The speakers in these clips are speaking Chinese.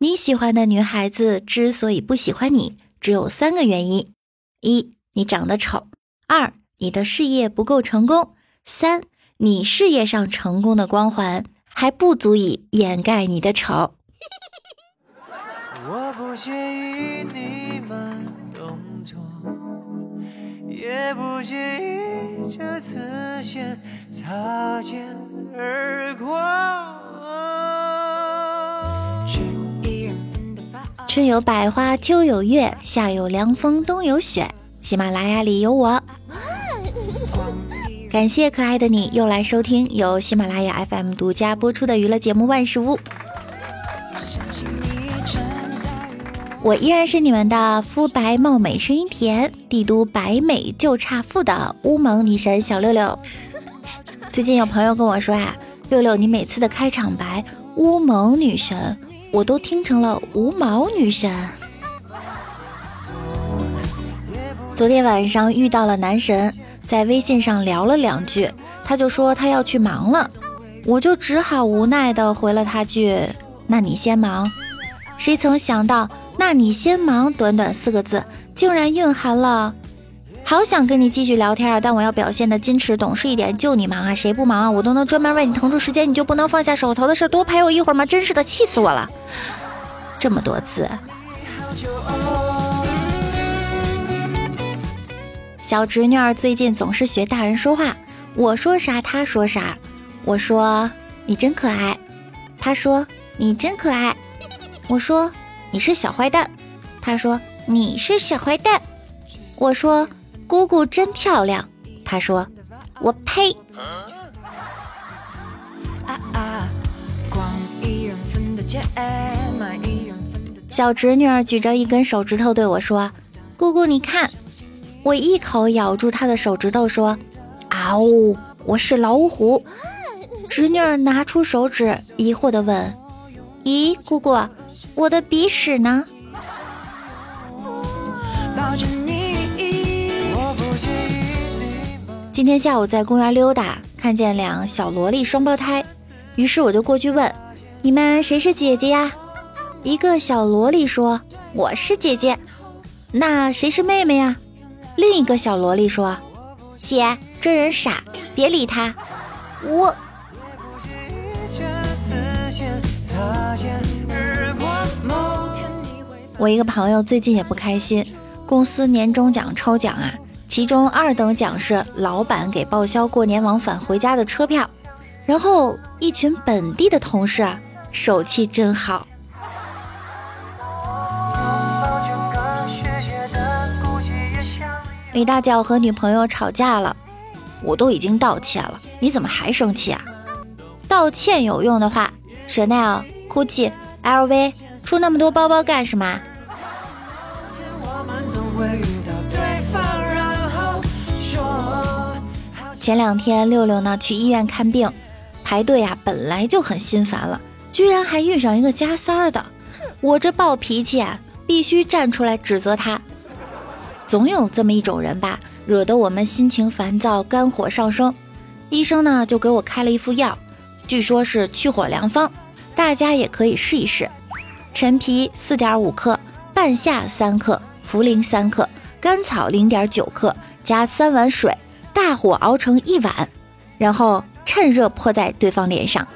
你喜欢的女孩子之所以不喜欢你，只有三个原因：一，你长得丑；二，你的事业不够成功；三，你事业上成功的光环还不足以掩盖你的丑。我不介意你慢动作，也不介意这次先擦肩而过。春有百花，秋有月，夏有凉风，冬有雪。喜马拉雅里有我。感谢可爱的你又来收听由喜马拉雅 FM 独家播出的娱乐节目《万事屋》。我依然是你们的肤白貌美、声音甜、帝都白美就差富的乌蒙女神小六六。最近有朋友跟我说呀，六六，你每次的开场白“乌蒙女神”。我都听成了无毛女神。昨天晚上遇到了男神，在微信上聊了两句，他就说他要去忙了，我就只好无奈的回了他句：“那你先忙。”谁曾想到“那你先忙”短短四个字，竟然蕴含了。好想跟你继续聊天啊，但我要表现的矜持懂事一点。就你忙啊，谁不忙啊？我都能专门为你腾出时间，你就不能放下手头的事多陪我一会儿吗？真是的，气死我了！这么多次。小侄女儿最近总是学大人说话，我说啥她说啥。我说你真可爱，她说你真可爱。我说你是小坏蛋，她说你是小坏蛋。我说。姑姑真漂亮，他说：“我呸。”小侄女儿举着一根手指头对我说：“姑姑，你看。”我一口咬住她的手指头说：“啊呜，我是老虎。”侄女儿拿出手指，疑惑地问：“咦，姑姑，我的鼻屎呢？”今天下午在公园溜达，看见两小萝莉双胞胎，于是我就过去问：“你们谁是姐姐呀？”一个小萝莉说：“我是姐姐。”那谁是妹妹呀？另一个小萝莉说：“姐，这人傻，别理他。”我。我一个朋友最近也不开心，公司年终奖抽奖啊。其中二等奖是老板给报销过年往返回家的车票，然后一群本地的同事手气真好。李大脚和女朋友吵架了，我都已经道歉了，你怎么还生气啊？道歉有用的话，Chanel、GUCCI、LV 出那么多包包干什么？前两天六六呢去医院看病，排队啊本来就很心烦了，居然还遇上一个加塞儿的，我这暴脾气啊，必须站出来指责他。总有这么一种人吧，惹得我们心情烦躁，肝火上升。医生呢就给我开了一副药，据说是去火良方，大家也可以试一试。陈皮四点五克，半夏三克，茯苓三克，甘草零点九克，加三碗水。大火熬成一碗，然后趁热泼在对方脸上。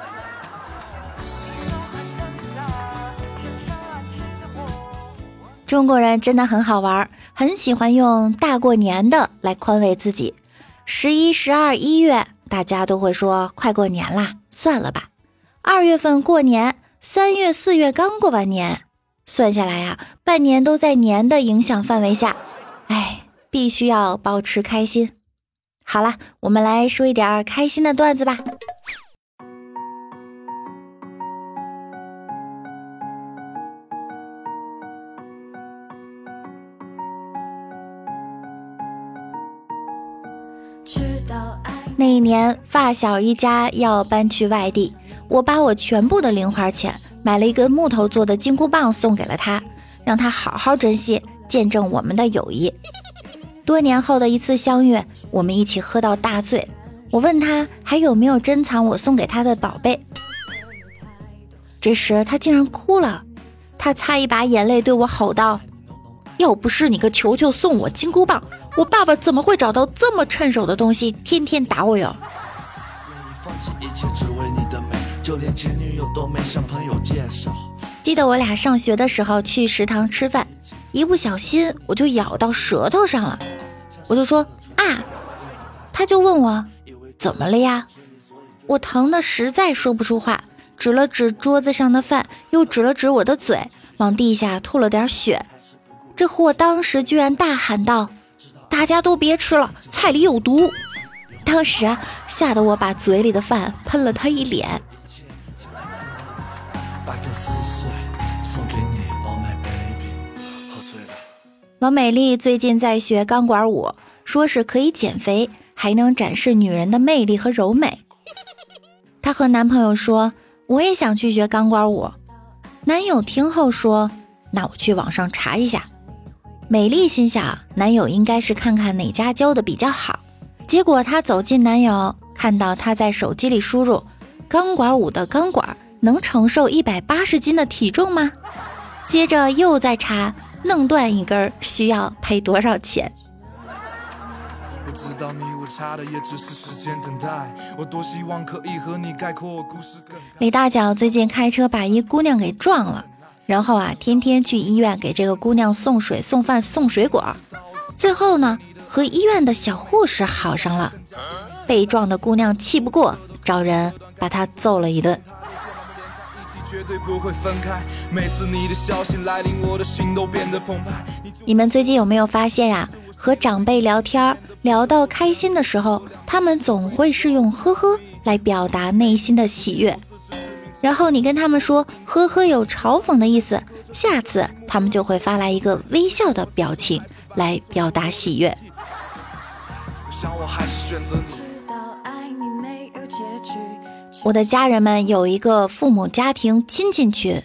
中国人真的很好玩，很喜欢用大过年的来宽慰自己。十一、十二、一月，大家都会说快过年啦，算了吧。二月份过年，三月、四月刚过完年，算下来啊，半年都在年的影响范围下。哎，必须要保持开心。好了，我们来说一点开心的段子吧。那一年，发小一家要搬去外地，我把我全部的零花钱买了一根木头做的金箍棒送给了他，让他好好珍惜，见证我们的友谊。多年后的一次相遇，我们一起喝到大醉。我问他还有没有珍藏我送给他的宝贝，这时他竟然哭了。他擦一把眼泪对我吼道：“要不是你个球球送我金箍棒，我爸爸怎么会找到这么趁手的东西，天天打我哟？”记得我俩上学的时候去食堂吃饭，一不小心我就咬到舌头上了，我就说，他就问我怎么了呀？我疼的实在说不出话，指了指桌子上的饭，又指了指我的嘴，往地下吐了点血。这货当时居然大喊道：“大家都别吃了，菜里有毒！”当时啊，吓得我把嘴里的饭喷了他一脸。王美丽最近在学钢管舞，说是可以减肥，还能展示女人的魅力和柔美。她和男朋友说：“我也想去学钢管舞。”男友听后说：“那我去网上查一下。”美丽心想，男友应该是看看哪家教的比较好。结果她走进男友，看到他在手机里输入：“钢管舞的钢管能承受一百八十斤的体重吗？”接着又在查。弄断一根需要赔多少钱？李大脚最近开车把一姑娘给撞了，然后啊，天天去医院给这个姑娘送水、送饭、送水果，最后呢，和医院的小护士好上了。被撞的姑娘气不过，找人把她揍了一顿。你们最近有没有发现呀？和长辈聊天聊到开心的时候，他们总会是用呵呵来表达内心的喜悦。然后你跟他们说呵呵有嘲讽的意思，下次他们就会发来一个微笑的表情来表达喜悦。我的家人们有一个父母家庭亲戚群，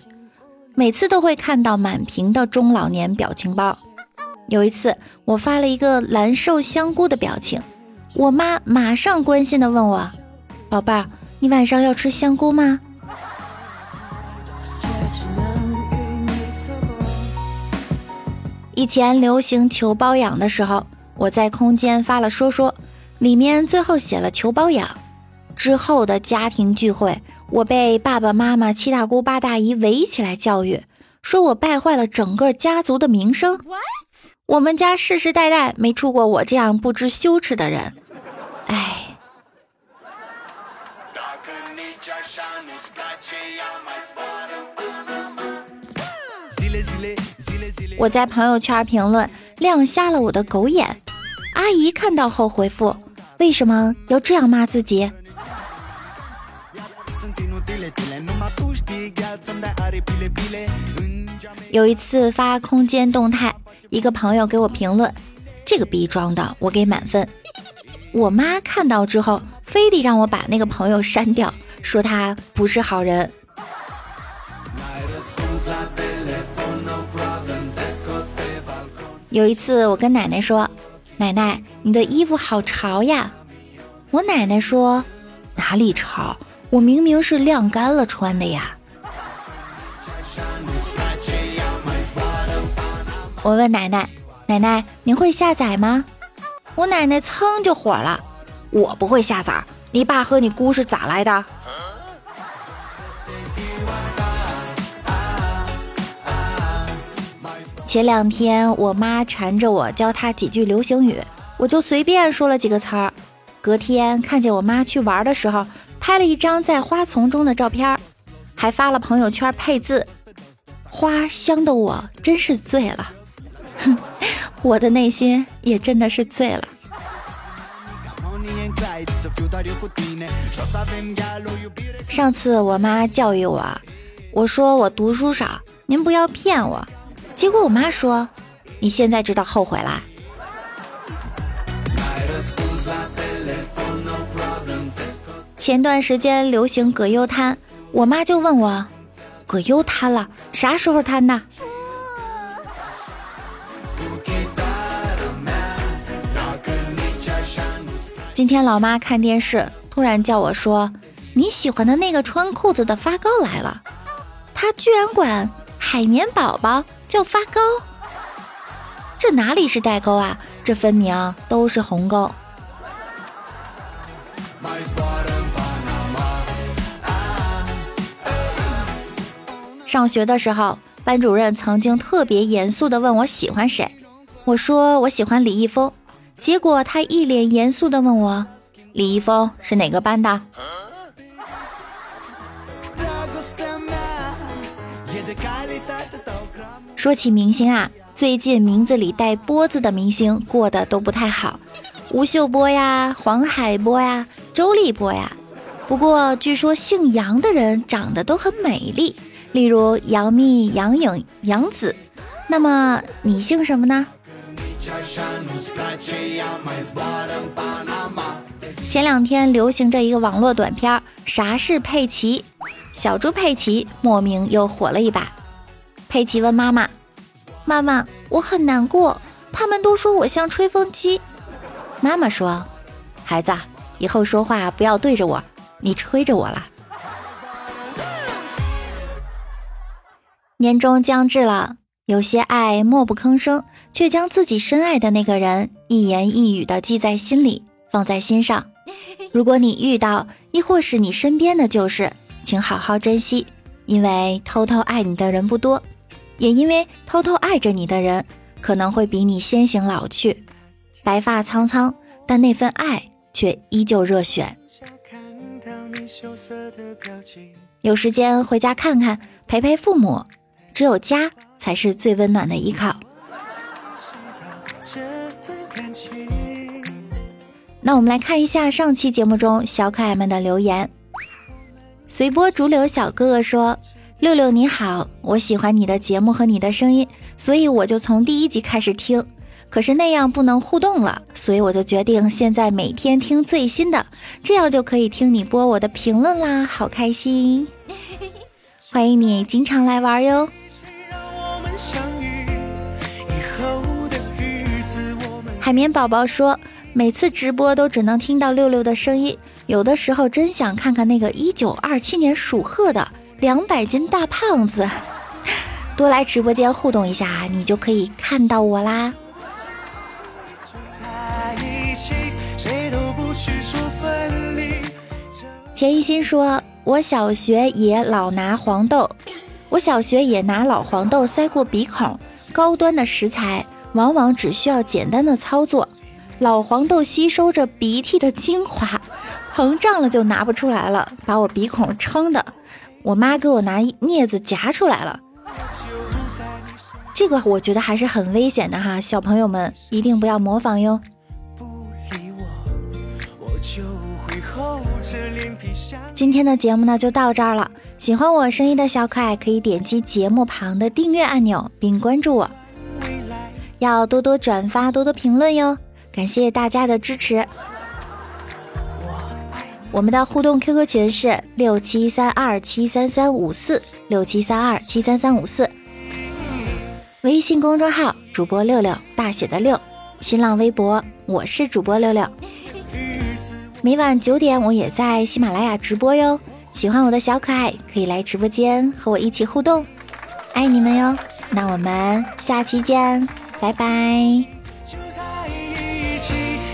每次都会看到满屏的中老年表情包。有一次，我发了一个蓝瘦香菇的表情，我妈马上关心的问我：“宝贝儿，你晚上要吃香菇吗？”以前流行求包养的时候，我在空间发了说说，里面最后写了求包养。之后的家庭聚会，我被爸爸妈妈、七大姑八大姨围起来教育，说我败坏了整个家族的名声。我们家世世代代没出过我这样不知羞耻的人。哎，我在朋友圈评论亮瞎了我的狗眼，阿姨看到后回复：为什么要这样骂自己？有一次发空间动态，一个朋友给我评论：“这个逼装的，我给满分。”我妈看到之后，非得让我把那个朋友删掉，说他不是好人。有一次，我跟奶奶说：“奶奶，你的衣服好潮呀！”我奶奶说：“哪里潮？我明明是晾干了穿的呀。”我问奶奶：“奶奶，您会下载吗？”我奶奶噌就火了：“我不会下载，你爸和你姑是咋来的？”前两天我妈缠着我教她几句流行语，我就随便说了几个词儿。隔天看见我妈去玩的时候，拍了一张在花丛中的照片，还发了朋友圈配字：“花香的我真是醉了。”我的内心也真的是醉了。上次我妈教育我，我说我读书少，您不要骗我。结果我妈说，你现在知道后悔啦。前段时间流行葛优瘫，我妈就问我，葛优瘫了，啥时候瘫的？今天老妈看电视，突然叫我说：“你喜欢的那个穿裤子的发糕来了。”她居然管海绵宝宝叫发糕，这哪里是代沟啊？这分明都是鸿沟。上学的时候，班主任曾经特别严肃地问我喜欢谁，我说我喜欢李易峰，结果他一脸严肃地问我，李易峰是哪个班的？说起明星啊，最近名字里带“波”字的明星过得都不太好，吴秀波呀、黄海波呀、周立波呀。不过据说姓杨的人长得都很美丽，例如杨幂、杨颖、杨紫。那么你姓什么呢？前两天流行着一个网络短片，啥是佩奇？小猪佩奇莫名又火了一把。佩奇问妈妈：“妈妈，我很难过，他们都说我像吹风机。”妈妈说：“孩子，以后说话不要对着我，你吹着我了。”年终将至了，有些爱默不吭声，却将自己深爱的那个人一言一语的记在心里，放在心上。如果你遇到，亦或是你身边的就是，请好好珍惜，因为偷偷爱你的人不多。也因为偷偷爱着你的人，可能会比你先行老去，白发苍苍，但那份爱却依旧热血。有时间回家看看，陪陪父母，只有家才是最温暖的依靠。那我们来看一下上期节目中小可爱们的留言。随波逐流小哥哥说。六六你好，我喜欢你的节目和你的声音，所以我就从第一集开始听。可是那样不能互动了，所以我就决定现在每天听最新的，这样就可以听你播我的评论啦，好开心！欢迎你经常来玩哟。海绵宝宝说，每次直播都只能听到六六的声音，有的时候真想看看那个一九二七年属鹤的。两百斤大胖子，多来直播间互动一下，你就可以看到我啦。钱一心说：“我小学也老拿黄豆，我小学也拿老黄豆塞过鼻孔。高端的食材往往只需要简单的操作，老黄豆吸收着鼻涕的精华，膨胀了就拿不出来了，把我鼻孔撑的。”我妈给我拿镊子夹出来了，这个我觉得还是很危险的哈，小朋友们一定不要模仿哟。今天的节目呢就到这儿了，喜欢我声音的小可爱可以点击节目旁的订阅按钮并关注我，要多多转发，多多评论哟，感谢大家的支持。我们的互动 QQ 群是六七三二七三三五四六七三二七三三五四，微信公众号主播六六大写的六，新浪微博我是主播六六，每晚九点我也在喜马拉雅直播哟，喜欢我的小可爱可以来直播间和我一起互动，爱你们哟，那我们下期见，拜拜，就在一起，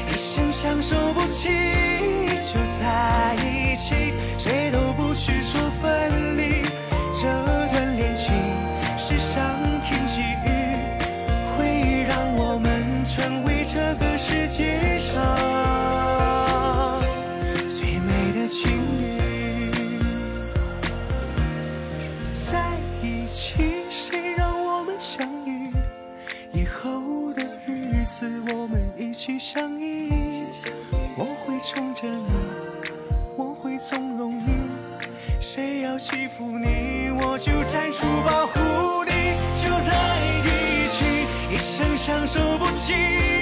一生相守不弃，就在一起，谁都不许说分离，这段恋情是伤。欺负你，我就站出保护你。就在一起，一生相守不弃。